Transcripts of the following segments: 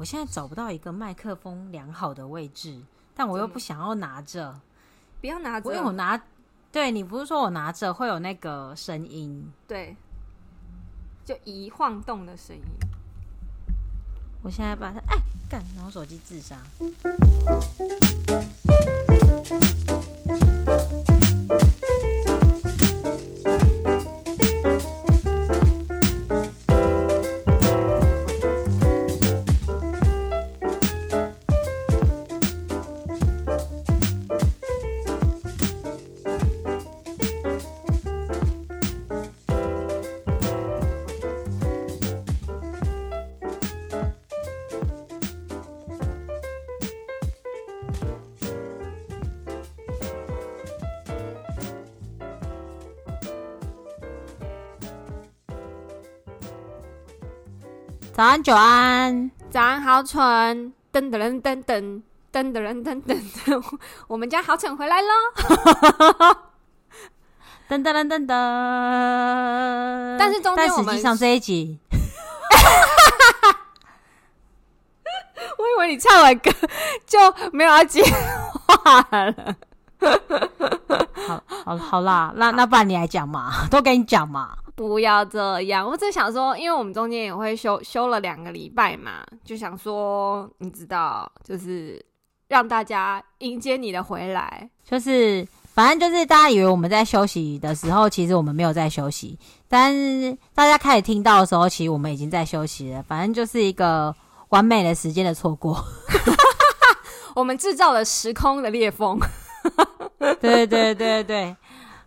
我现在找不到一个麦克风良好的位置，但我又不想要拿着，不要拿着，因为我拿，对，你不是说我拿着会有那个声音？对，就一晃动的声音。我现在把它，哎，干，然后手机自杀。早安，久安。早安，好蠢。噔噔噔噔噔噔噔噔噔噔，我们家好蠢回来喽！噔 噔噔噔噔。但是中间我们，实际上这一集，我以为你唱完歌就没有要接话了。好，好，好啦，那那不然你来讲嘛，都给你讲嘛。不要这样，我只想说，因为我们中间也会休休了两个礼拜嘛，就想说，你知道，就是让大家迎接你的回来，就是反正就是大家以为我们在休息的时候，其实我们没有在休息，但是大家开始听到的时候，其实我们已经在休息了。反正就是一个完美的时间的错过，我们制造了时空的裂缝。对对对对对。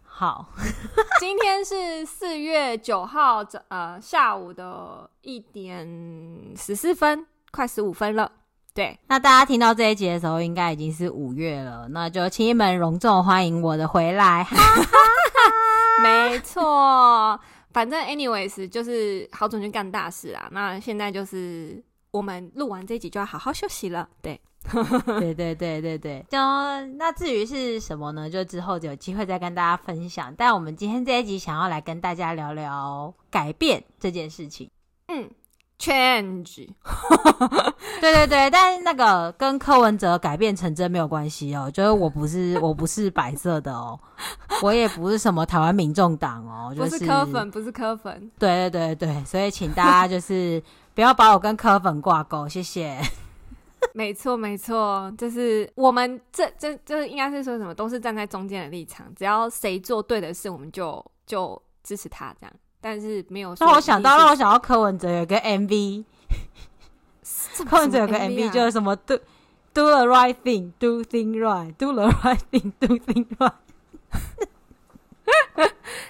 好，今天是四月九号，呃，下午的一点十四分，快十五分了。对，那大家听到这一集的时候，应该已经是五月了。那就请你们隆重欢迎我的回来。没错，反正 anyways 就是好准去干大事啊。那现在就是我们录完这一集就要好好休息了。对。对对对对对，就那至于是什么呢？就之后有机会再跟大家分享。但我们今天这一集想要来跟大家聊聊改变这件事情。嗯，change。对对对，但是那个跟柯文哲改变成真没有关系哦。就是我不是 我不是白色的哦，我也不是什么台湾民众党哦，就是、不是柯粉，不是柯粉。对对对对，所以请大家就是不要把我跟柯粉挂钩，谢谢。没错，没错，就是我们这这这应该是说什么，都是站在中间的立场，只要谁做对的事，我们就就支持他这样。但是没有，让我想到，让我想到柯文哲有个 MV，柯文哲有个 MV 就是什么 do do the right thing，do thing right，do the right thing，do thing right。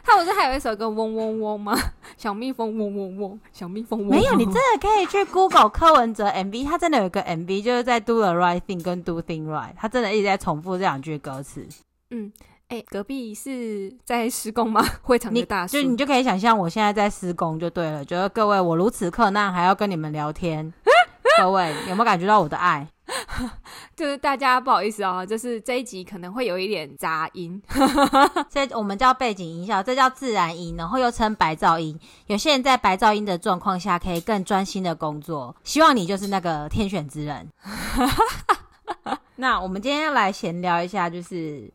他不是还有一首歌嗡嗡嗡吗？小蜜蜂嗡嗡嗡，小蜜蜂嗡嗡。没有，你真的可以去 Google 柯文哲 MV，他真的有一个 MV，就是在 Do the right thing 跟 Do thing right，他真的一直在重复这两句歌词。嗯，哎、欸，隔壁是在施工吗？会场的大树，就你就可以想象我现在在施工就对了。觉得各位我如此困难，还要跟你们聊天，各位有没有感觉到我的爱？就是大家不好意思哦，就是这一集可能会有一点杂音，这我们叫背景音效，这叫自然音，然后又称白噪音。有些人在白噪音的状况下可以更专心的工作，希望你就是那个天选之人。那我们今天要来闲聊一下，就是。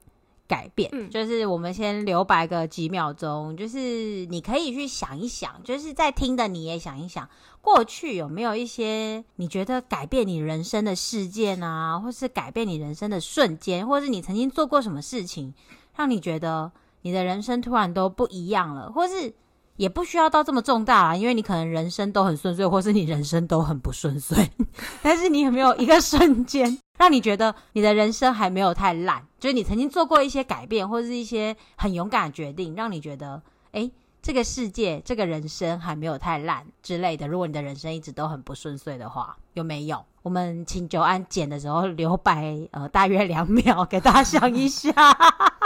改变，嗯，就是我们先留白个几秒钟，就是你可以去想一想，就是在听的你也想一想，过去有没有一些你觉得改变你人生的事件啊，或是改变你人生的瞬间，或是你曾经做过什么事情，让你觉得你的人生突然都不一样了，或是也不需要到这么重大了，因为你可能人生都很顺遂，或是你人生都很不顺遂，但是你有没有一个瞬间？让你觉得你的人生还没有太烂，就是你曾经做过一些改变，或者是一些很勇敢的决定，让你觉得，诶，这个世界，这个人生还没有太烂之类的。如果你的人生一直都很不顺遂的话，有没有？我们请久安剪的时候留白，呃，大约两秒，给大家想一下。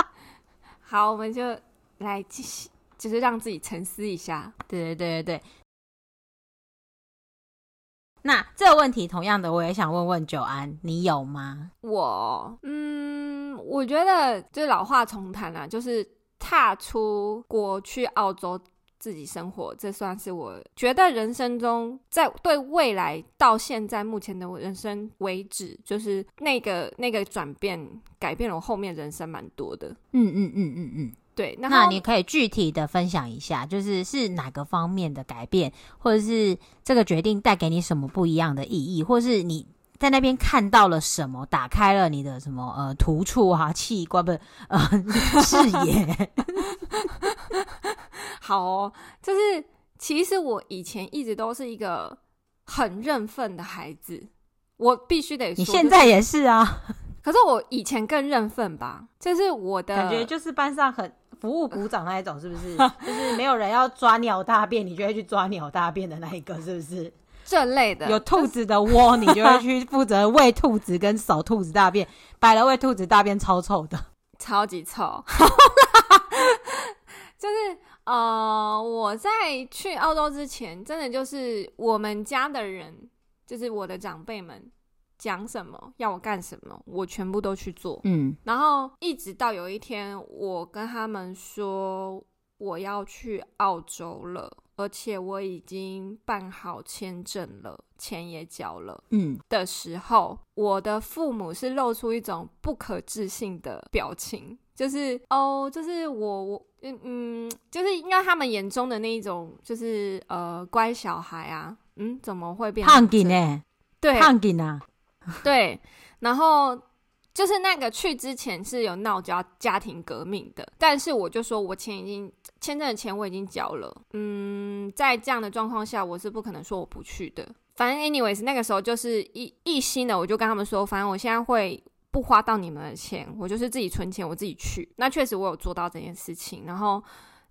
好，我们就来继续，就是让自己沉思一下。对对对对对。那这个问题同样的，我也想问问久安，你有吗？我，嗯，我觉得就老话重谈啊，就是踏出国去澳洲自己生活，这算是我觉得人生中在对未来到现在目前的我人生为止，就是那个那个转变改变了我后面人生蛮多的。嗯嗯嗯嗯嗯，对。那你可以具体的分享一下，就是是哪个方面的改变，或者是这个决定带给你什么不一样的意义，或是你在那边看到了什么，打开了你的什么呃突触啊器官不是呃视野。好哦，就是其实我以前一直都是一个很认份的孩子，我必须得说，你现在也是啊。可是我以前更认份吧，就是我的感觉就是班上很服务鼓掌那一种，是不是？就是没有人要抓鸟大便，你就会去抓鸟大便的那一个，是不是？这类的，有兔子的窝，你就会去负责喂兔子跟扫兔子大便，摆了喂兔子大便超臭的，超级臭，就是。呃，我在去澳洲之前，真的就是我们家的人，就是我的长辈们讲什么要我干什么，我全部都去做。嗯，然后一直到有一天，我跟他们说我要去澳洲了，而且我已经办好签证了，钱也交了。嗯，的时候，我的父母是露出一种不可置信的表情。就是哦，就是我我嗯嗯，就是应该他们眼中的那一种，就是呃乖小孩啊，嗯，怎么会变胖紧呢？对，胖紧啊，对。然后就是那个去之前是有闹交家庭革命的，但是我就说我钱已经签证的钱我已经交了，嗯，在这样的状况下，我是不可能说我不去的。反正 anyways 那个时候就是一一心的，我就跟他们说，反正我现在会。不花到你们的钱，我就是自己存钱，我自己去。那确实我有做到这件事情。然后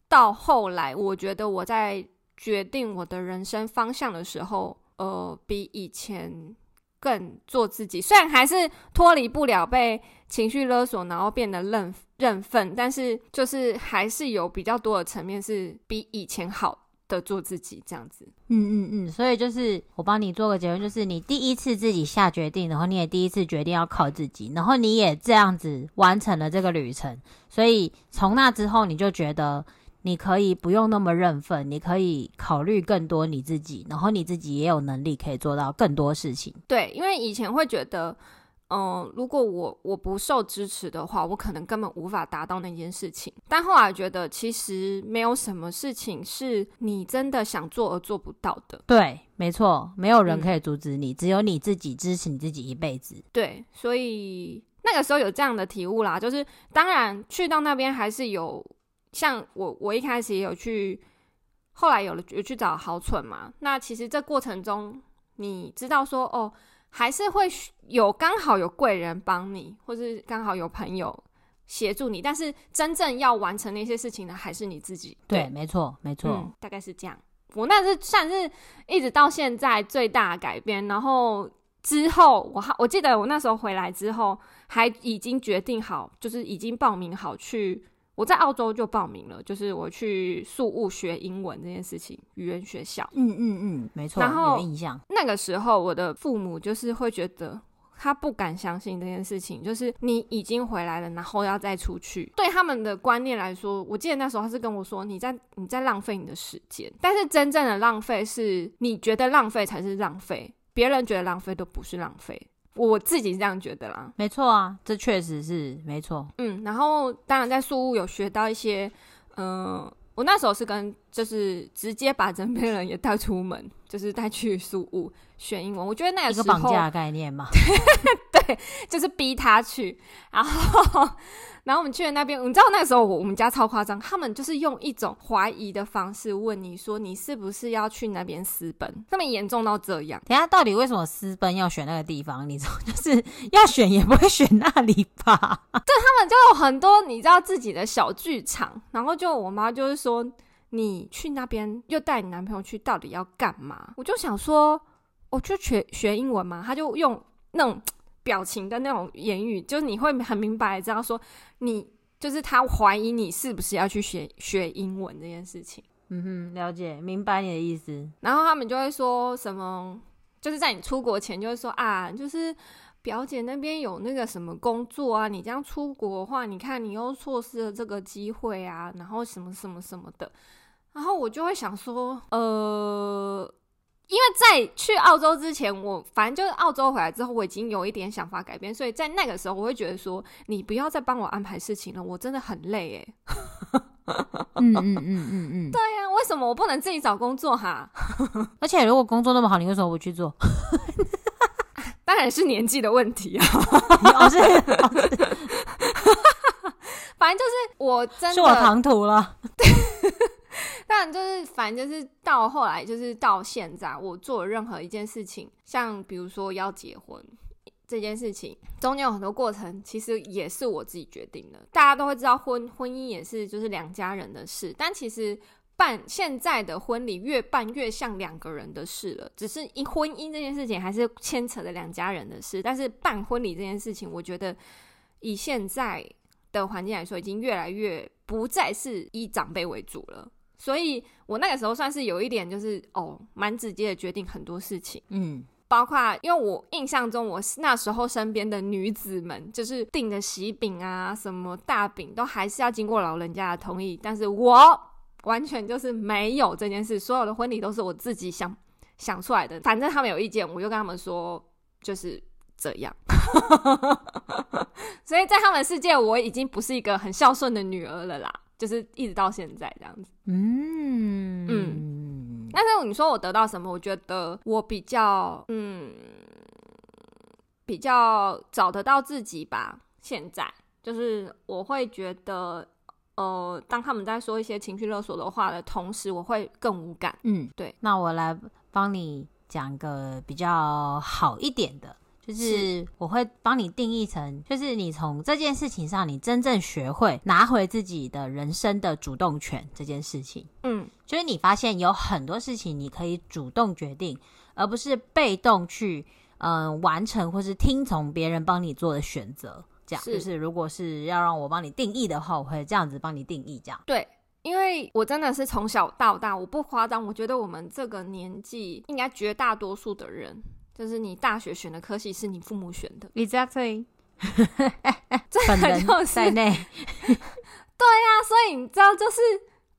到后来，我觉得我在决定我的人生方向的时候，呃，比以前更做自己。虽然还是脱离不了被情绪勒索，然后变得认认份，但是就是还是有比较多的层面是比以前好。的做自己这样子，嗯嗯嗯，所以就是我帮你做个结论，就是你第一次自己下决定，然后你也第一次决定要靠自己，然后你也这样子完成了这个旅程，所以从那之后你就觉得你可以不用那么认份，你可以考虑更多你自己，然后你自己也有能力可以做到更多事情。对，因为以前会觉得。嗯，如果我我不受支持的话，我可能根本无法达到那件事情。但后来觉得，其实没有什么事情是你真的想做而做不到的。对，没错，没有人可以阻止你，嗯，只有你自己支持你自己一辈子。对，所以那个时候有这样的体悟啦，就是当然去到那边还是有，像我我一开始也有去，后来有了有去找好蠢嘛。那其实这过程中，你知道说哦。还是会有刚好有贵人帮你，或是刚好有朋友协助你，但是真正要完成那些事情的还是你自己。对，对没错，没错，嗯，大概是这样。我那是算是一直到现在最大的改变。然后之后，我还我记得我那时候回来之后，还已经决定好，就是已经报名好去。我在澳洲就报名了，就是我去宿雾学英文这件事情，语言学校。嗯嗯嗯，没错。然后有印象。那个时候，我的父母就是会觉得他不敢相信这件事情，就是你已经回来了，然后要再出去。对他们的观念来说，我记得那时候他是跟我说：“你在你在浪费你的时间。”但是真正的浪费是你觉得浪费才是浪费，别人觉得浪费都不是浪费。我自己是这样觉得啦，没错啊，这确实是没错。嗯，然后当然在宿务有学到一些，嗯、呃，我那时候是跟就是直接把枕边人也带出门，就是带去宿务学英文。我觉得那个时候一个绑架概念嘛，对，就是逼他去，然后。然后我们去了那边，你知道那个时候我我们家超夸张，他们就是用一种怀疑的方式问你说，你是不是要去那边私奔？他们严重到这样。等下到底为什么私奔要选那个地方？你知道，就是要选也不会选那里吧？对，他们就有很多你知道自己的小剧场。然后就我妈就是说，你去那边又带你男朋友去，到底要干嘛？我就想说，我就学学英文嘛。他就用那种。表情的那种言语，就是你会很明白知道说，你就是他怀疑你是不是要去学学英文这件事情。嗯哼，了解，明白你的意思。然后他们就会说什么，就是在你出国前就会说啊，就是表姐那边有那个什么工作啊，你这样出国的话，你看你又错失了这个机会啊，然后什么什么什么的。然后我就会想说，呃。因为在去澳洲之前，我反正就是澳洲回来之后，我已经有一点想法改变，所以在那个时候，我会觉得说，你不要再帮我安排事情了，我真的很累哎。嗯嗯嗯嗯嗯，对呀、啊，为什么我不能自己找工作哈？而且如果工作那么好，你为什么不去做？当然是年纪的问题啊。哦是，哦是反正就是我真的是我唐突了。但就是，反正就是到后来，就是到现在，我做任何一件事情，像比如说要结婚这件事情，中间有很多过程，其实也是我自己决定的。大家都会知道婚，婚姻也是就是两家人的事，但其实办现在的婚礼越办越像两个人的事了。只是因婚姻这件事情还是牵扯了两家人的事，但是办婚礼这件事情，我觉得以现在的环境来说，已经越来越不再是以长辈为主了。所以我那个时候算是有一点，就是哦，蛮直接的决定很多事情，嗯，包括因为我印象中，我那时候身边的女子们，就是订的喜饼啊，什么大饼，都还是要经过老人家的同意，但是我完全就是没有这件事，所有的婚礼都是我自己想想出来的，反正他们有意见，我就跟他们说就是这样，所以在他们的世界，我已经不是一个很孝顺的女儿了啦。就是一直到现在这样子，嗯嗯。但是你说我得到什么？我觉得我比较嗯，比较找得到自己吧。现在就是我会觉得，呃，当他们在说一些情绪勒索的话的同时，我会更无感。嗯，对。那我来帮你讲个比较好一点的。就是我会帮你定义成，就是你从这件事情上，你真正学会拿回自己的人生的主动权这件事情。嗯，就是你发现有很多事情你可以主动决定，而不是被动去嗯、呃、完成或是听从别人帮你做的选择。这样，就是如果是要让我帮你定义的话，我会这样子帮你定义。这样，对，因为我真的是从小到大，我不夸张，我觉得我们这个年纪应该绝大多数的人。就是你大学选的科系是你父母选的，Exactly，本人在内，对呀、啊，所以你知道，就是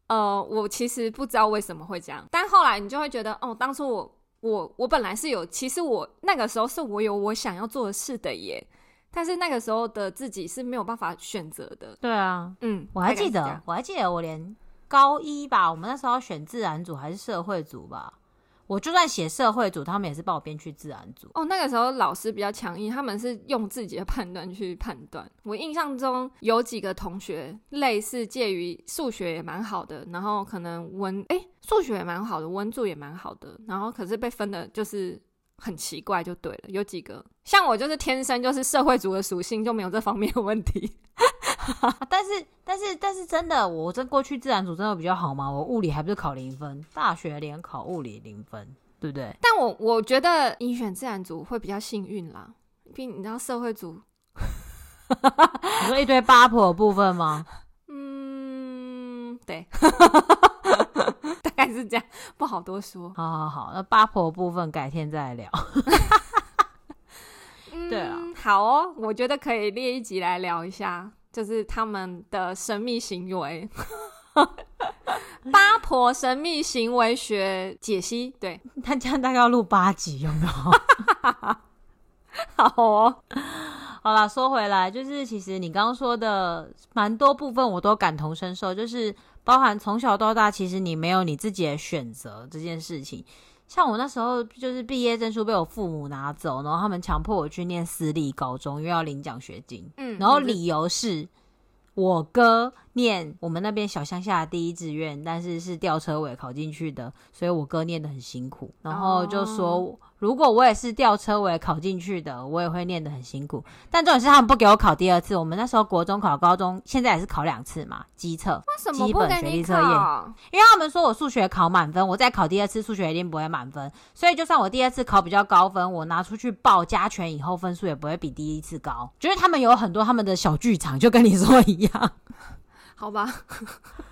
呃，我其实不知道为什么会这样，但后来你就会觉得，哦，当初我我我本来是有，其实我那个时候是我有我想要做的事的耶，但是那个时候的自己是没有办法选择的。对啊，嗯，我还记得，我还记得我连高一吧，我们那时候要选自然组还是社会组吧。我就算写社会组，他们也是帮我编去自然组。哦，那个时候老师比较强硬，他们是用自己的判断去判断。我印象中有几个同学类似介于数学也蛮好的，然后可能文诶数学也蛮好的，文组也蛮好的，然后可是被分的就是很奇怪，就对了。有几个像我就是天生就是社会组的属性，就没有这方面的问题。但是但是但是真的，我这过去自然组真的比较好吗？我物理还不是考零分，大学联考物理零分，对不对？但我我觉得你选自然组会比较幸运啦，毕竟你知道社会组，你说一堆八婆的部分吗？嗯，对，大 概是这样，不好多说。好好好，那八婆部分改天再来聊。对啊，好哦，我觉得可以列一集来聊一下。就是他们的神秘行为，八婆神秘行为学解析。对，他这样大概要录八集，有没有？好哦，好啦，说回来，就是其实你刚刚说的蛮多部分，我都感同身受，就是包含从小到大，其实你没有你自己的选择这件事情。像我那时候，就是毕业证书被我父母拿走，然后他们强迫我去念私立高中，因为要领奖学金。嗯，然后理由是我哥念我们那边小乡下的第一志愿，但是是吊车尾考进去的，所以我哥念得很辛苦，然后就说。哦如果我也是吊车尾考进去的，我也会念得很辛苦。但重点是他们不给我考第二次。我们那时候国中考高中，现在也是考两次嘛，基测。为什么不给你考？基本学历测验？因为他们说我数学考满分，我再考第二次数学一定不会满分。所以就算我第二次考比较高分，我拿出去报加权以后，分数也不会比第一次高。就是他们有很多他们的小剧场，就跟你说一样。好吧，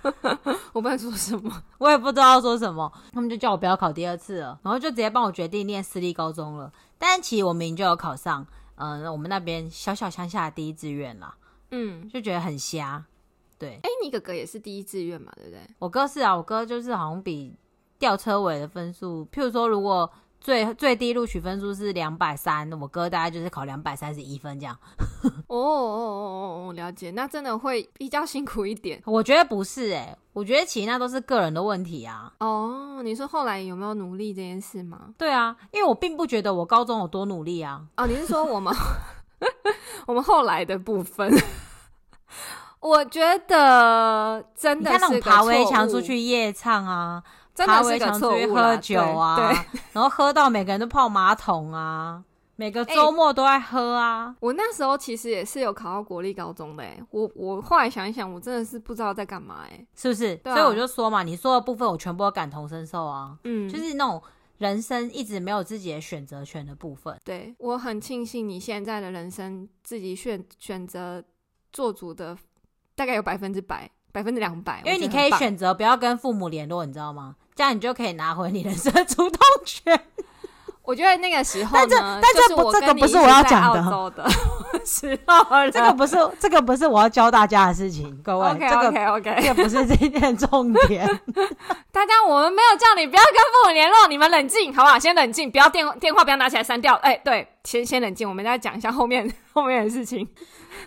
我不能说什么，我也不知道说什么。他们就叫我不要考第二次了，然后就直接帮我决定念私立高中了。但其实我明明就有考上，嗯、呃，我们那边小小乡下的第一志愿啦。嗯，就觉得很瞎。对，哎、欸，你哥哥也是第一志愿嘛，对不对？我哥是啊，我哥就是好像比吊车尾的分数，譬如说如果。最最低录取分数是两百三，我哥大概就是考两百三十一分这样。哦哦哦哦，了解，那真的会比较辛苦一点。我觉得不是哎、欸，我觉得其实那都是个人的问题啊。哦，你说后来有没有努力这件事吗？对啊，因为我并不觉得我高中有多努力啊。哦，你是说我们 我们后来的部分？我觉得真的是那种爬围墙出去夜唱啊。爬围墙出去喝酒啊，对，然后喝到每个人都泡马桶啊，每个周末都在喝啊。欸，我那时候其实也是有考到国立高中的，欸，我我后来想一想，我真的是不知道在干嘛，哎，是不是？啊，所以我就说嘛，你说的部分我全部都感同身受啊。嗯，就是那种人生一直没有自己的选择权的部分。对，我很庆幸你现在的人生自己选选择做主的大概有百分之百。百分之两百，因为你可以选择不要跟父母联络，你知道吗？这样你就可以拿回你人生的主动权。我觉得那个时候，但这但这不这个不是我要讲的 时候，这个不是这个不是我要教大家的事情，各位。OK OK OK，这个不是这一点重点。大家，我们没有叫你不要跟父母联络，你们冷静好不好？先冷静，不要电电话不要拿起来删掉。哎，对，先先冷静，我们再讲一下后面后面的事情。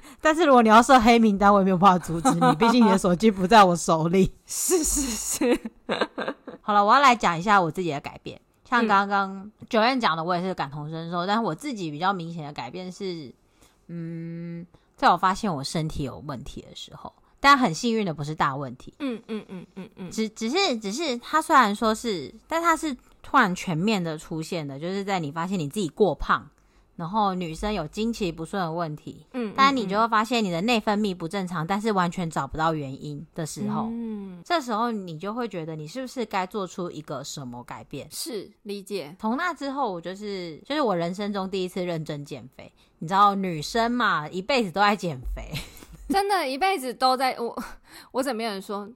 但是如果你要设黑名单，我也没有办法阻止你，毕竟你的手机不在我手里。是是是。好了，我要来讲一下我自己的改变。像刚刚 Joanne 讲的，我也是感同身受。但是我自己比较明显的改变是，嗯，在我发现我身体有问题的时候，但很幸运的不是大问题。嗯嗯嗯嗯嗯，只只是只是它虽然说是，但它是突然全面的出现的，就是在你发现你自己过胖。然后女生有经期不顺的问题，嗯，但你就会发现你的内分泌不正常，嗯，但是完全找不到原因的时候，嗯，这时候你就会觉得你是不是该做出一个什么改变？是理解。从那之后，我就是就是我人生中第一次认真减肥。你知道女生嘛，一辈子都在减肥，真的，一辈子都在。我 我怎么有人说？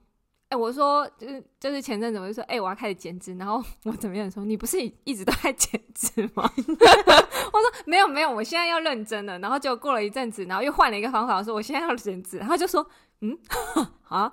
哎、欸，我说就是就是前阵子我就说，哎、欸，我要开始减脂，然后 我怎么样说，你不是一直都在减脂吗？我说没有没有，我现在要认真了。然后就过了一阵子，然后又换了一个方法，我说我现在要减脂，然后就说，嗯，啊，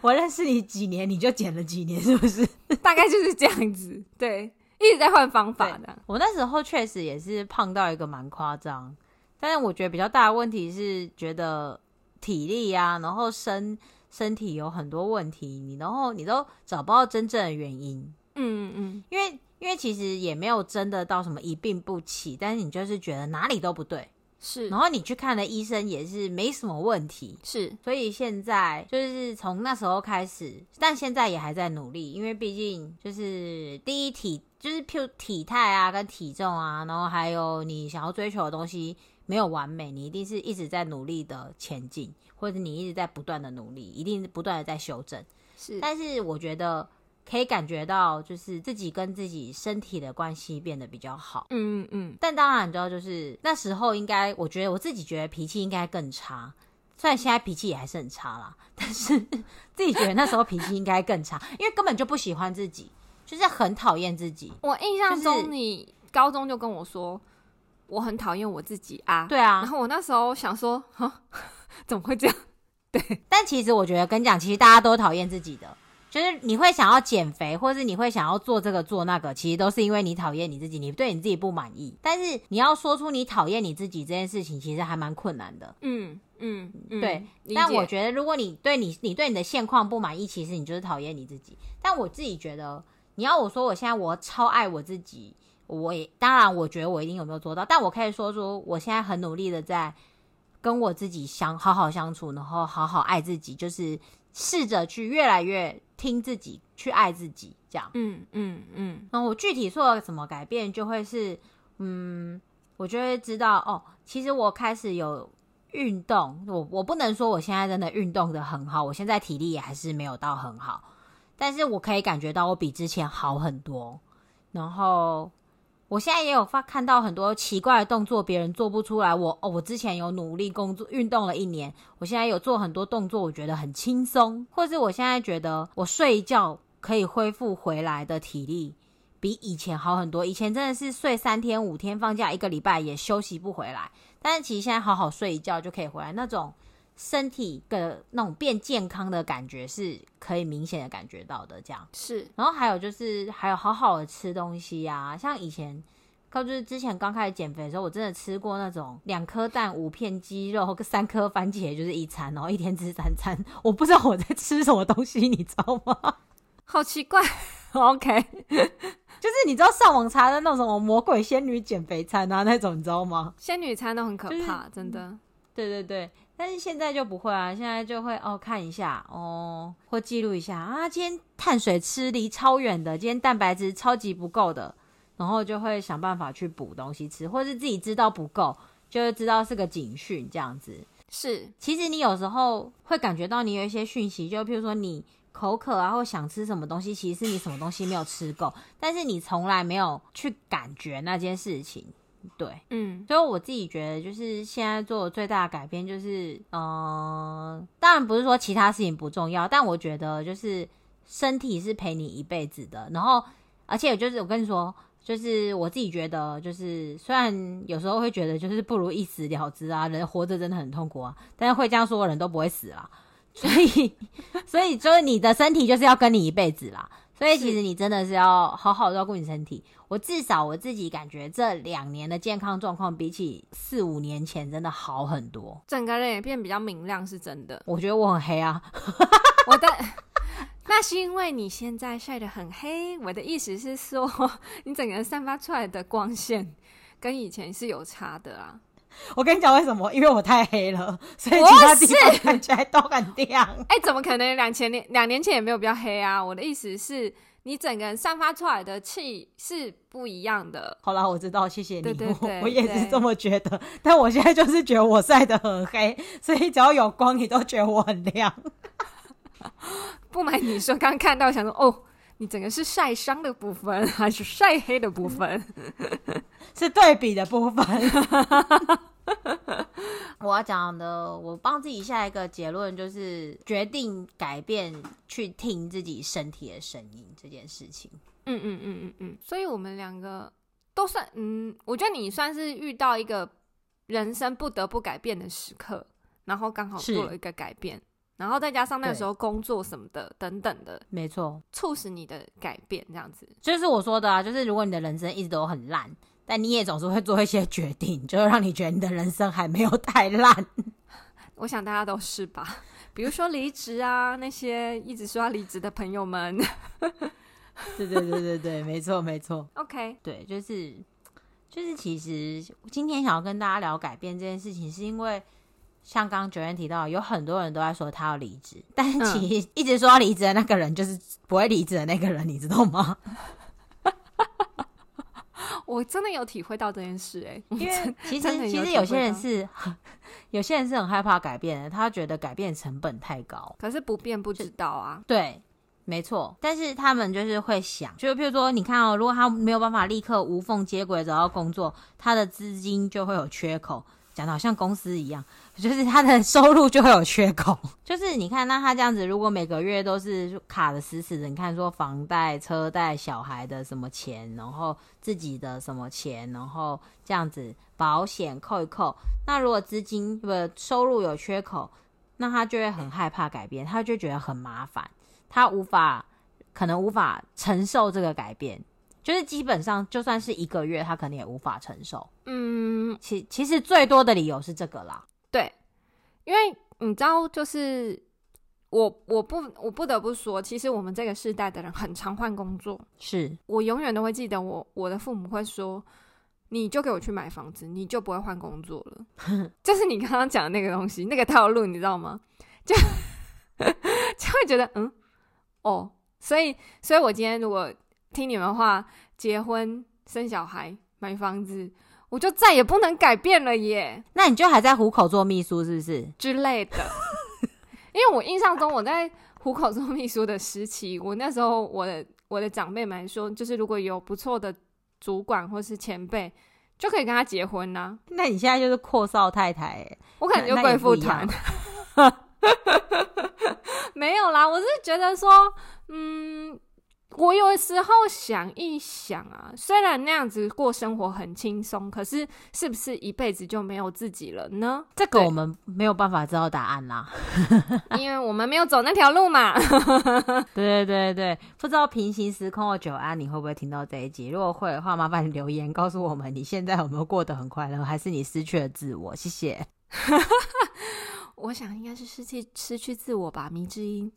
我认识你几年，你就减了几年，是不是？大概就是这样子，对，一直在换方法的。我那时候确实也是胖到一个蛮夸张，但是我觉得比较大的问题是觉得体力啊，然后身。身体有很多问题，你然后你都找不到真正的原因，嗯嗯，因为因为其实也没有真的到什么一病不起，但是你就是觉得哪里都不对，是，然后你去看了医生也是没什么问题，是，所以现在就是从那时候开始，但现在也还在努力，因为毕竟就是第一体就是譬如体态啊跟体重啊，然后还有你想要追求的东西没有完美，你一定是一直在努力的前进。或者你一直在不断的努力，一定不断的在修正。是，但是我觉得可以感觉到，就是自己跟自己身体的关系变得比较好。嗯嗯嗯。但当然，你知道，就是那时候应该，我觉得我自己觉得脾气应该更差。虽然现在脾气也还是很差啦，但是自己觉得那时候脾气应该更差，因为根本就不喜欢自己，就是很讨厌自己。我印象中，你高中就跟我说，我很讨厌我自己啊。对啊。然后我那时候想说，哈。怎么会这样？对，但其实我觉得跟你讲，其实大家都讨厌自己的，就是你会想要减肥，或是你会想要做这个做那个，其实都是因为你讨厌你自己，你对你自己不满意。但是你要说出你讨厌你自己这件事情，其实还蛮困难的。嗯嗯，嗯，对。但我觉得，如果你对你你对你的现况不满意，其实你就是讨厌你自己。但我自己觉得，你要我说我现在我超爱我自己，我也当然我觉得我一定有没有做到，但我可以说说我现在很努力的在。跟我自己相好好相处，然后好好爱自己，就是试着去越来越听自己，去爱自己，这样。嗯嗯嗯。那我具体做了什么改变，就会是，嗯，我就会知道哦，其实我开始有运动，我我不能说我现在真的运动的很好，我现在体力也还是没有到很好，但是我可以感觉到我比之前好很多，然后。我现在也有发看到很多奇怪的动作，别人做不出来。我哦，我之前有努力工作运动了一年，我现在有做很多动作，我觉得很轻松。或是我现在觉得我睡一觉可以恢复回来的体力，比以前好很多。以前真的是睡三天五天，放假一个礼拜也休息不回来。但是其实现在好好睡一觉就可以回来，那种身体的那种变健康的感觉是可以明显的感觉到的。这样是，然后还有就是还有好好的吃东西呀、啊，像以前。就是之前刚开始减肥的时候，我真的吃过那种两颗蛋、五片鸡肉、三颗番茄，就是一餐，然后一天吃三餐。我不知道我在吃什么东西，你知道吗？好奇怪。OK，就是你知道上网查的那种什么魔鬼仙女减肥餐啊那种，你知道吗？仙女餐都很可怕，就是、真的。对对对，但是现在就不会啊，现在就会哦看一下哦，或记录一下啊，今天碳水吃离超远的，今天蛋白质超级不够的。然后就会想办法去补东西吃，或是自己知道不够，就会知道是个警讯这样子。是，其实你有时候会感觉到你有一些讯息，就譬如说你口渴啊，或想吃什么东西，其实是你什么东西没有吃够，但是你从来没有去感觉那件事情。对，嗯，所以我自己觉得，就是现在做的最大的改变，就是，嗯、呃，当然不是说其他事情不重要，但我觉得就是身体是陪你一辈子的。然后，而且就是我跟你说。就是我自己觉得，就是虽然有时候会觉得，就是不如一死了之啊，人活着真的很痛苦啊，但是会这样说的人都不会死啊，所以，所以就是你的身体就是要跟你一辈子啦，所以其实你真的是要好好照顾你身体。我至少我自己感觉这两年的健康状况比起四五年前真的好很多，整个人也变比较明亮，是真的。我觉得我很黑啊，我的。那是因为你现在晒得很黑，我的意思是说，你整个人散发出来的光线跟以前是有差的啊。我跟你讲为什么？因为我太黑了，所以其他地方看起来都很亮。哎、欸，怎么可能？两千年两年前也没有比较黑啊。我的意思是你整个人散发出来的气是不一样的。好啦，我知道，谢谢你。我，我也是这么觉得。但我现在就是觉得我晒得很黑，所以只要有光，你都觉得我很亮。不瞒你说，刚看到想说，哦，你整个是晒伤的部分，还是晒黑的部分？是对比的部分。我要讲的，我帮自己下一个结论，就是决定改变，去听自己身体的声音这件事情。嗯嗯嗯嗯嗯。所以我们两个都算，嗯，我觉得你算是遇到一个人生不得不改变的时刻，然后刚好做了一个改变。然后再加上那个时候工作什么的等等的，没错，促使你的改变这样子，就是我说的啊，就是如果你的人生一直都很烂，但你也总是会做一些决定，就会让你觉得你的人生还没有太烂。我想大家都是吧，比如说离职啊，那些一直说要离职的朋友们，对对对对对，没错没错。OK，对，就是就是，其实今天想要跟大家聊改变这件事情，是因为。像刚刚 Joanne 提到，有很多人都在说他要离职，但其实一直说要离职的那个人就是不会离职的那个人，你知道吗？我真的有体会到这件事哎、欸，因为其实其实有些人是，有些人是很害怕改变的，他觉得改变成本太高。可是不变不知道啊，对，没错。但是他们就是会想，就譬如说，你看哦，如果他没有办法立刻无缝接轨找到工作，他的资金就会有缺口。讲的好像公司一样，就是他的 收入就会有缺口。就是你看，那他这样子，如果每个月都是卡的死死的，你看说房贷、车贷、小孩的什么钱，然后自己的什么钱，然后这样子保险扣一扣，那如果资金不收入有缺口，那他就会很害怕改变，他就觉得很麻烦，他无法可能无法承受这个改变。就是基本上，就算是一个月，他可能也无法承受。嗯，其其实最多的理由是这个啦。对，因为你知道，就是我我不我不得不说，其实我们这个世代的人很常换工作。是我永远都会记得我，我我的父母会说：“你就给我去买房子，你就不会换工作了。”就是你刚刚讲的那个东西，那个套路，你知道吗？就 就会觉得嗯哦，所以所以我今天如果。听你们话，结婚、生小孩、买房子，我就再也不能改变了耶。那你就还在虎口做秘书是不是之类的？因为我印象中我在虎口做秘书的时期，我那时候我的我的长辈们说，就是如果有不错的主管或是前辈，就可以跟他结婚呐、啊。那你现在就是阔少太太，我可能就贵妇团。没有啦，我是觉得说，嗯。我有时候想一想啊，虽然那样子过生活很轻松，可是是不是一辈子就没有自己了呢？这个我们没有办法知道答案啦，因为我们没有走那条路嘛。对对对对，不知道平行时空的久安，你会不会听到这一集？如果会的话，麻烦你留言告诉我们，你现在有没有过得很快乐，还是你失去了自我？谢谢。我想应该是失去失去自我吧，迷之音。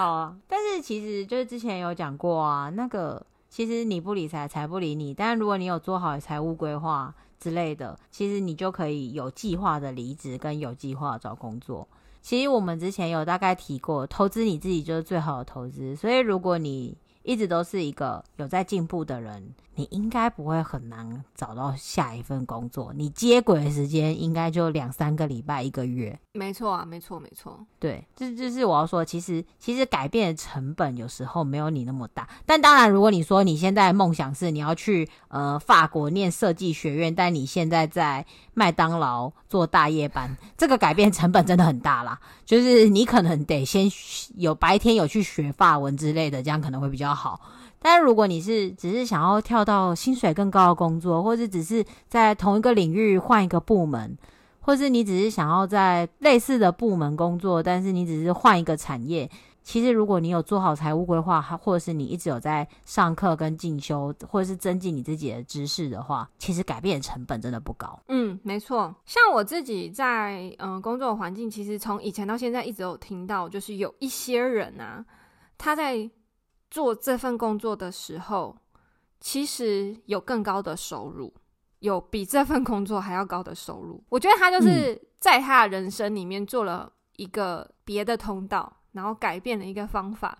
好啊，但是其实就是之前有讲过啊，那个其实你不理财，财不理你。但如果你有做好财务规划之类的，其实你就可以有计划的离职，跟有计划找工作。其实我们之前有大概提过，投资你自己就是最好的投资。所以如果你一直都是一个有在进步的人，你应该不会很难找到下一份工作。你接轨的时间应该就两三个礼拜、一个月。没错啊，没错，没错。对，这就是我要说，其实其实改变的成本有时候没有你那么大。但当然，如果你说你现在梦想是你要去呃法国念设计学院，但你现在在麦当劳做大夜班，这个改变成本真的很大啦。就是你可能得先有白天有去学法文之类的，这样可能会比较好。但是如果你是只是想要跳到薪水更高的工作，或者只是在同一个领域换一个部门，或是你只是想要在类似的部门工作，但是你只是换一个产业，其实如果你有做好财务规划，或者是你一直有在上课跟进修，或者是增进你自己的知识的话，其实改变的成本真的不高。嗯，没错。像我自己在嗯、工作环境，其实从以前到现在一直有听到，就是有一些人啊，他在。做这份工作的时候，其实有更高的收入，有比这份工作还要高的收入。我觉得他就是在他的人生里面做了一个别的通道，然后改变了一个方法。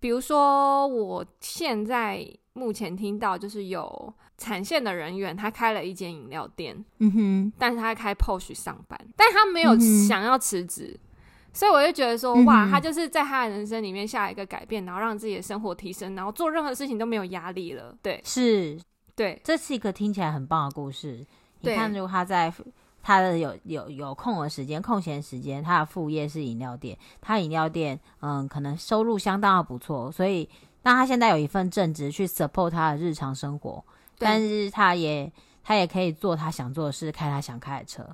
比如说，我现在目前听到就是有产线的人员，他开了一间饮料店，嗯哼，但是他开 POS 上班，但他没有想要辞职。所以我就觉得说，哇，他就是在他的人生里面下一个改变，然后让自己的生活提升，然后做任何事情都没有压力了。对，是，对，这是一个听起来很棒的故事。你看，如果他在他的有有有空的时间、空闲时间，他的副业是饮料店，他饮料店嗯，可能收入相当的不错，所以那他现在有一份正职去 support 他的日常生活，但是他也他也可以做他想做的事，开他想开的车。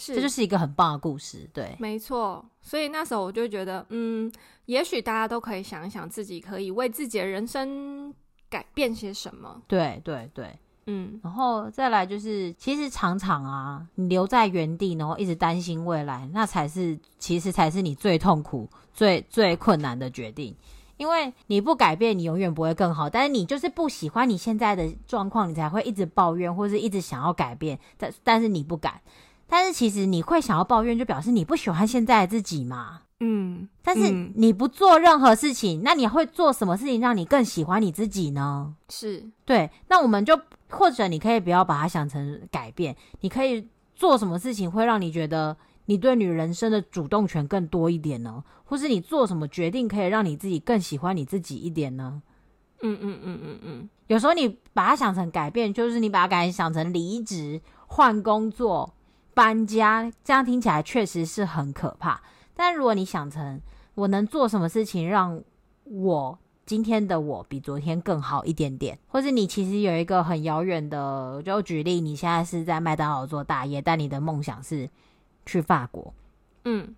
是，这就是一个很棒的故事，对，没错。所以那时候我就觉得，嗯，也许大家都可以想一想，自己可以为自己的人生改变些什么。对，对，对，嗯。然后再来就是，其实常常啊，你留在原地，然后一直担心未来，那才是其实才是你最痛苦、最最困难的决定。因为你不改变，你永远不会更好。但是你就是不喜欢你现在的状况，你才会一直抱怨，或是一直想要改变。但但是你不敢。但是其实你会想要抱怨，就表示你不喜欢现在的自己嘛。嗯，但是你不做任何事情，那你会做什么事情让你更喜欢你自己呢？是对。那我们就或者你可以不要把它想成改变，你可以做什么事情会让你觉得你对你人生的主动权更多一点呢？或是你做什么决定可以让你自己更喜欢你自己一点呢？嗯嗯嗯嗯嗯。有时候你把它想成改变，就是你把它改想成离职、换工作。搬家，这样听起来确实是很可怕。但如果你想成我能做什么事情让我今天的我比昨天更好一点点，或是你其实有一个很遥远的，就举例，你现在是在麦当劳做大业，但你的梦想是去法国，嗯，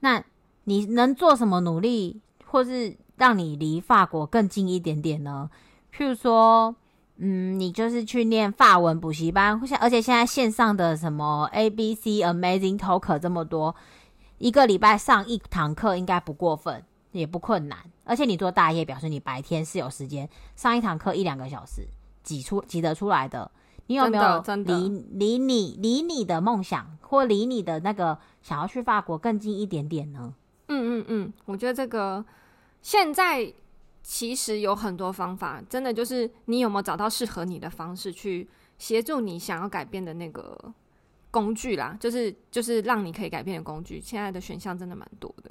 那你能做什么努力，或是让你离法国更近一点点呢？譬如说。嗯，你就是去念法文补习班，而且现在线上的什么 ABC Amazing Talker 这么多，一个礼拜上一堂课应该不过分，也不困难。而且你做大业，表示你白天是有时间上一堂课一两个小时挤出挤得出来的。你有没有离离你离你的梦想或离你的那个想要去法国更近一点点呢？嗯嗯嗯，我觉得这个现在。其实有很多方法，真的就是你有没有找到适合你的方式去协助你想要改变的那个工具啦，就是就是让你可以改变的工具。现在的选项真的蛮多的。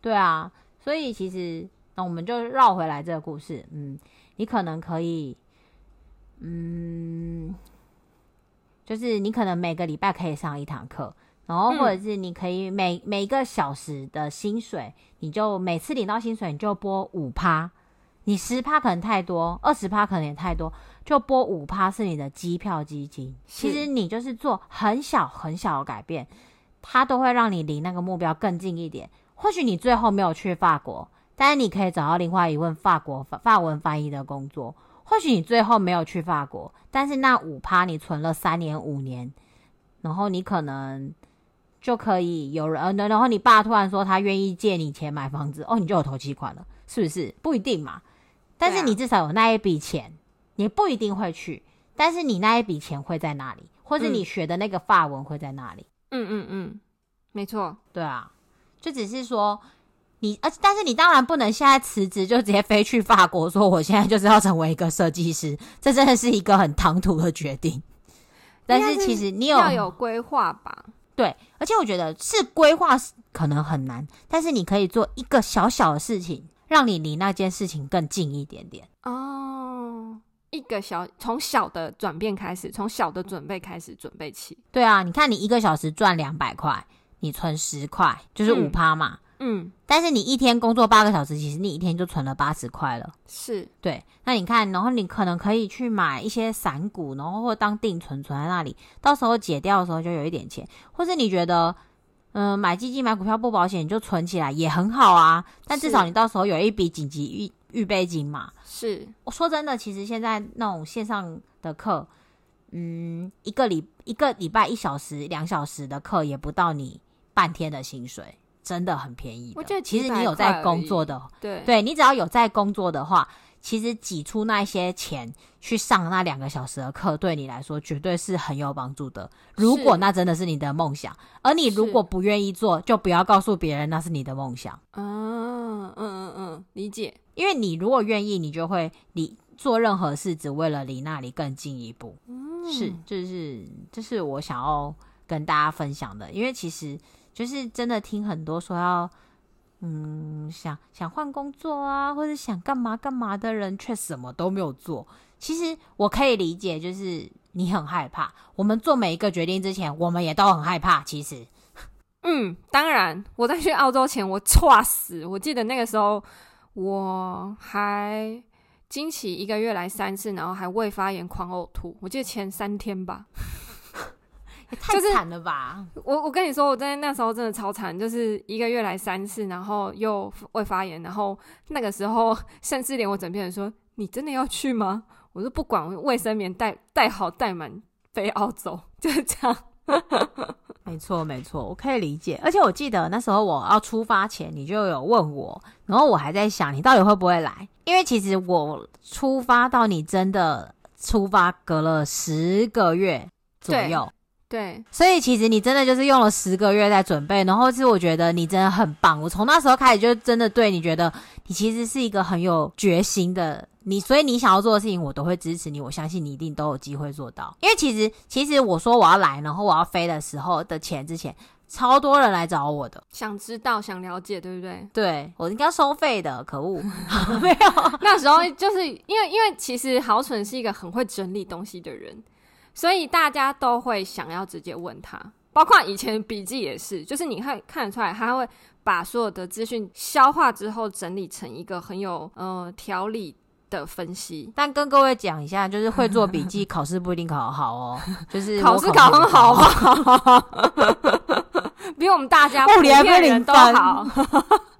对啊，所以其实那我们就绕回来这个故事，嗯，你可能可以，嗯，就是你可能每个礼拜可以上一堂课。然后或者是你可以每每一个小时的薪水，你就每次领到薪水你就拨五趴，你十趴可能太多，二十趴可能也太多，就拨五趴是你的机票基金。其实你就是做很小很小的改变，它都会让你离那个目标更近一点。或许你最后没有去法国，但是你可以找到另外一份法国法法文翻译的工作。或许你最后没有去法国，但是那五趴你存了三年五年，然后你可能就可以有人，然后你爸突然说他愿意借你钱买房子，哦，你就有头期款了，是不是？不一定嘛，但是你至少有那一笔钱，你不一定会去，但是你那一笔钱会在那里，或者你学的那个法文会在那里。嗯嗯嗯，没错，对啊。就只是说你，而但是你当然不能现在辞职就直接飞去法国，说我现在就是要成为一个设计师，这真的是一个很唐突的决定。但是其实你有要有规划吧？对，而且我觉得是规划可能很难，但是你可以做一个小小的事情，让你离那件事情更近一点点。哦，一个小从小的转变开始，从小的准备开始准备起。对啊，你看你一个小时赚两百块。你存十块就是五趴嘛，嗯，嗯，但是你一天工作八个小时，其实你一天就存了八十块了，是对。那你看，然后你可能可以去买一些散股，然后或当定存存在那里，到时候解掉的时候就有一点钱，或是你觉得，嗯、呃，买基金买股票不保险，你就存起来也很好啊。但至少你到时候有一笔紧急预预备金嘛。是，我说真的，其实现在那种线上的课，嗯，一个礼一个礼拜一小时、两小时的课也不到你。半天的薪水真的很便宜的。我觉得其实你有在工作的，对对，你只要有在工作的话，其实挤出那些钱去上那两个小时的课，对你来说绝对是很有帮助的。如果那真的是你的梦想，而你如果不愿意做，就不要告诉别人那是你的梦想。嗯嗯嗯嗯，理解。因为你如果愿意，你就会你做任何事只为了离那里更进一步。嗯，是，就是，这、就是我想要跟大家分享的，因为其实。就是真的听很多说要，嗯，想想换工作啊，或者想干嘛干嘛的人，却什么都没有做。其实我可以理解，就是你很害怕。我们做每一个决定之前，我们也都很害怕。其实，嗯，当然，我在去澳洲前，我猝死。我记得那个时候，我还经期一个月来三次，然后还胃发炎、狂呕吐。我记得前三天吧。也太惨了吧！就是、我我跟你说，我在那时候真的超惨，就是一个月来三次，然后又会发炎，然后那个时候甚至连我枕边人说：“你真的要去吗？”我说：“不管，卫生棉带带好带满，飞澳洲。” 就是这样。没错没错，我可以理解。而且我记得那时候我要出发前，你就有问我，然后我还在想你到底会不会来，因为其实我出发到你真的出发隔了十个月左右。对，所以其实你真的就是用了十个月在准备，然后是我觉得你真的很棒。我从那时候开始就真的对你觉得你其实是一个很有决心的你，所以你想要做的事情我都会支持你。我相信你一定都有机会做到。因为其实其实我说我要来，然后我要飞的时候的钱之前，超多人来找我的，想知道想了解，对不对？对，我应该收费的，可恶，没有。那时候就是因为因为其实豪蠢是一个很会整理东西的人。所以大家都会想要直接问他，包括以前笔记也是，就是你会看得出来，他会把所有的资讯消化之后整理成一个很有呃条理的分析。但跟各位讲一下，就是会做笔记，考试不一定考得好哦，就是考试考很好吧，比我们大家物理还不人都好。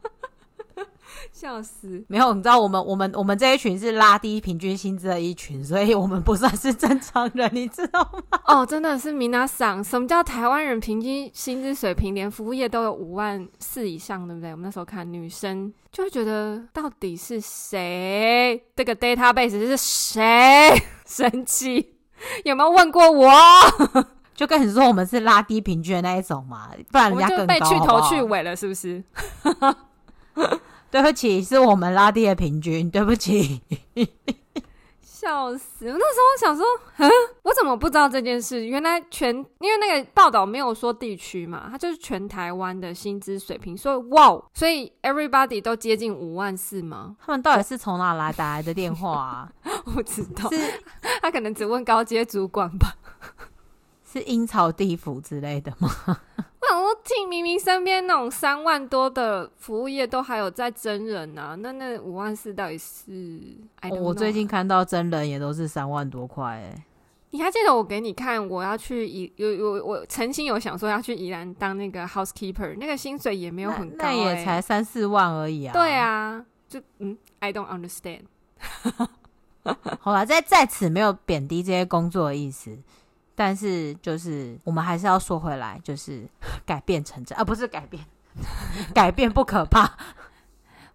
笑死！没有，你知道我们我们我们这一群是拉低平均薪资的一群，所以我们不算是正常人，你知道吗？哦，真的是米娜桑，什么叫台湾人平均薪资水平连服务业都有五万四以上，对不对？我们那时候看女生就会觉得，到底是谁？这个 database 是谁？神奇！有没有问过我？就跟你说，我们是拉低平均的那一种嘛，不然人家更高好不好？我们就被去头去尾了，是不是？对不起，是我们拉低了平均。对不起，笑死！我那时候想说，嗯，我怎么不知道这件事？原来全因为那个报道没有说地区嘛，它就是全台湾的薪资水平。所以哇，所以 everybody 都接近五万四吗？他们到底是从哪来打来的电话啊？我不知道，是他可能只问高阶主管吧？是阴曹地府之类的吗？我听明明身边那种三万多的服务业都还有在真人啊，那那五万四到底是？哦、我最近看到真人也都是三万多块哎。你还记得我给你看，我要去宜有有我曾经有想说要去宜兰当那个 housekeeper，那个薪水也没有很高，欸，那也才三四万而已啊。对啊，就嗯，I don't understand。好啦，在在此没有贬低这些工作的意思，但是就是我们还是要说回来，就是 改变成长啊，不是改变，改变不可怕，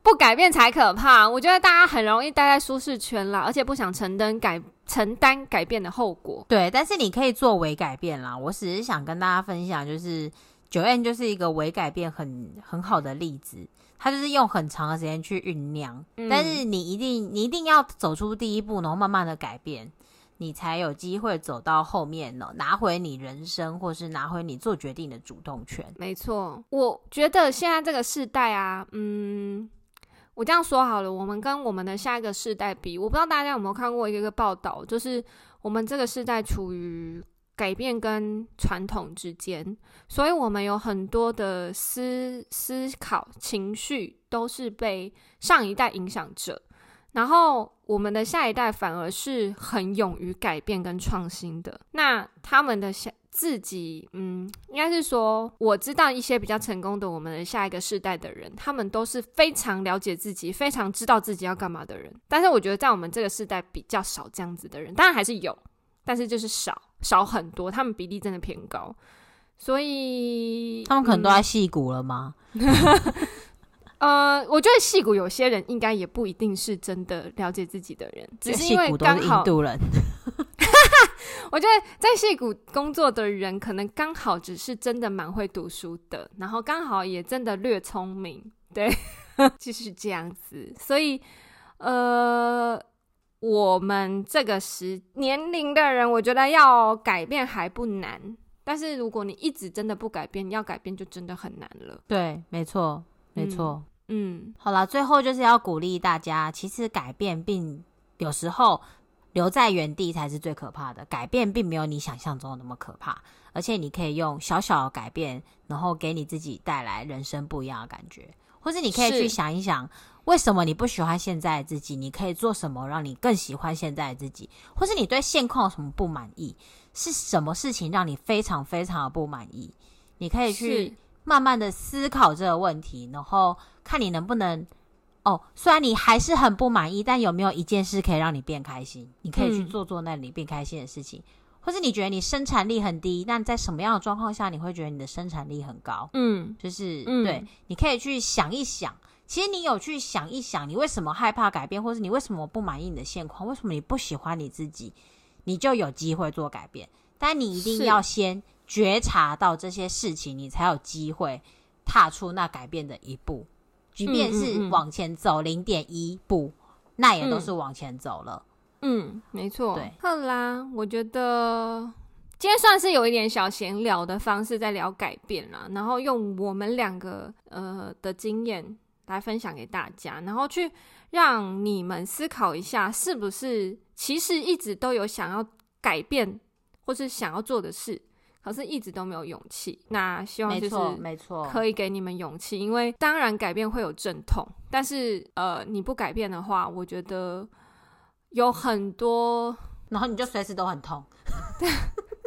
不改变才可怕。我觉得大家很容易待在舒适圈啦，而且不想承担改承担改变的后果。对，但是你可以做微改变啦。我只是想跟大家分享，就是 Joanne 就是一个微改变很很好的例子。他就是用很长的时间去酝酿，嗯，但是你一定你一定要走出第一步，然后慢慢的改变，你才有机会走到后面呢，拿回你人生或是拿回你做决定的主动权。没错，我觉得现在这个世代啊，嗯，我这样说好了，我们跟我们的下一个世代比，我不知道大家有没有看过一个个报道，就是我们这个世代处于。改变跟传统之间，所以我们有很多的思思考、情绪都是被上一代影响着，然后我们的下一代反而是很勇于改变跟创新的。那他们的下自己，嗯，应该是说，我知道一些比较成功的我们的下一个世代的人，他们都是非常了解自己、非常知道自己要干嘛的人。但是我觉得在我们这个世代比较少这样子的人，当然还是有。但是就是少少很多，他们比例真的偏高，所以他们可能都在戏骨了吗？呃，我觉得戏骨有些人应该也不一定是真的了解自己的人，只是因为刚好印度人。我觉得在戏骨工作的人，可能刚好只是真的蛮会读书的，然后刚好也真的略聪明，对，就是这样子。所以，呃。我们这个时年龄的人，我觉得要改变还不难，但是如果你一直真的不改变，要改变就真的很难了。对，没错，没错。嗯，嗯，好了，最后就是要鼓励大家，其实改变并有时候留在原地才是最可怕的，改变并没有你想象中的那么可怕，而且你可以用小小的改变，然后给你自己带来人生不一样的感觉。或是你可以去想一想，为什么你不喜欢现在的自己？你可以做什么让你更喜欢现在的自己？或是你对现况有什么不满意？是什么事情让你非常非常的不满意？你可以去慢慢的思考这个问题，然后看你能不能哦。虽然你还是很不满意，但有没有一件事可以让你变开心？你可以去做做那里变开心的事情。嗯或是你觉得你生产力很低，但在什么样的状况下你会觉得你的生产力很高？嗯，就是、嗯、对，你可以去想一想。其实你有去想一想，你为什么害怕改变，或是你为什么不满意你的现况？为什么你不喜欢你自己？你就有机会做改变。但你一定要先觉察到这些事情，你才有机会踏出那改变的一步。即便是往前走零点一步，那也都是往前走了。嗯，没错。对，好啦，我觉得今天算是有一点小闲聊的方式在聊改变啦，然后用我们两个呃的经验来分享给大家，然后去让你们思考一下，是不是其实一直都有想要改变或是想要做的事，可是一直都没有勇气。那希望就是没错，可以给你们勇气，因为当然改变会有阵痛，但是呃你不改变的话，我觉得。有很多，然后你就随时都很痛。对，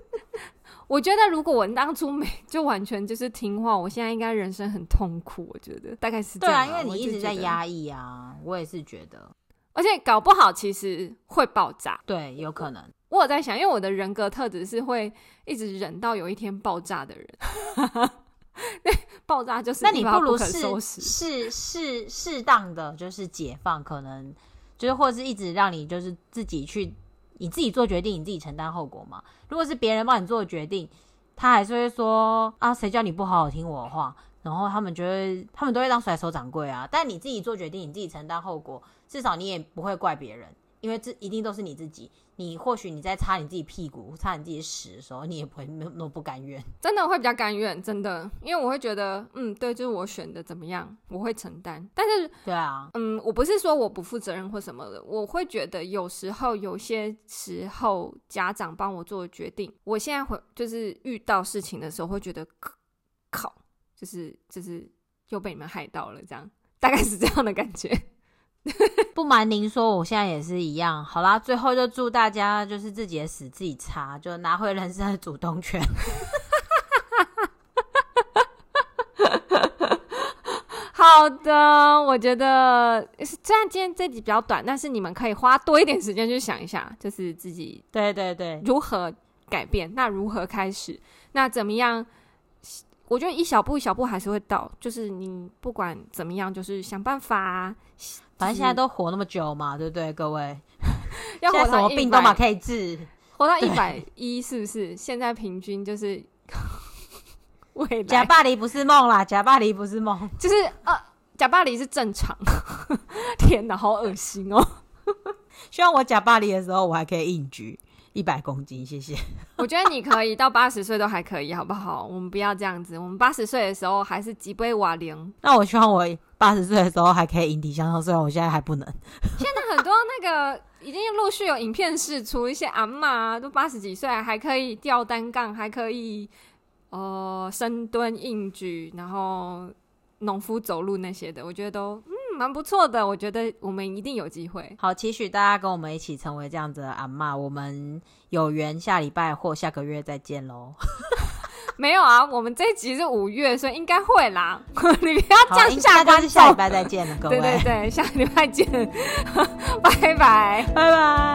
我觉得如果我当初没就完全就是听话，我现在应该人生很痛苦。我觉得大概是这样。对啊，因为你一直在压抑啊，我也是觉得。而且搞不好其实会爆炸。对，有可能。我有在想，因为我的人格特质是会一直忍到有一天爆炸的人。爆炸就是，那你不如适适适适当的就是解放，可能。就是，或者是一直让你就是自己去，你自己做决定，你自己承担后果嘛。如果是别人帮你做决定，他还是会说啊，谁叫你不好好听我的话？然后他们觉得他们都会当甩手掌柜啊。但你自己做决定，你自己承担后果，至少你也不会怪别人。因为这一定都是你自己，你或许你在擦你自己屁股、擦你自己屎的时候，你也不会那么不甘愿，真的会比较甘愿，真的，因为我会觉得，嗯，对，就是我选的怎么样，我会承担。但是，对啊，嗯，我不是说我不负责任或什么的，我会觉得有时候有些时候家长帮我做决定，我现在会就是遇到事情的时候会觉得靠，就是就是又被你们害到了，这样大概是这样的感觉。不瞒您说，我现在也是一样。好啦，最后就祝大家就是自己的屎自己擦，就拿回人生的主动权。好的，我觉得虽然今天这集比较短，但是你们可以花多一点时间去想一下，就是自己对对对如何改变，那如何开始，那怎么样？我觉得一小步一小步还是会到，就是你不管怎么样，就是想办法。反正现在都活那么久嘛，对不对，各位？要活到什么病都嘛可以治，活到一百一是不是？现在平均就是 未来。假巴黎不是梦啦，假巴黎不是梦，就是呃，假巴黎是正常。天哪，好恶心哦！希望我假巴黎的时候，我还可以硬举。一百公斤，谢谢。我觉得你可以到八十岁都还可以，好不好？我们不要这样子。我们八十岁的时候还是脊背瓦零。那我希望我八十岁的时候还可以引体向上，虽然我现在还不能。现在很多那个已经陆续有影片释出，一些阿嬷都八十几岁还可以吊单杠，还可以呃深蹲硬举，然后农夫走路那些的，我觉得都。蛮不错的我觉得我们一定有机会。好期许大家跟我们一起成为这样子的阿妈我们有缘下礼拜或下个月再见喽 没有啊我们这一集是五月所以应该会啦。你不要这样下班下礼拜再见了各位对对对下礼拜见 拜拜。拜拜。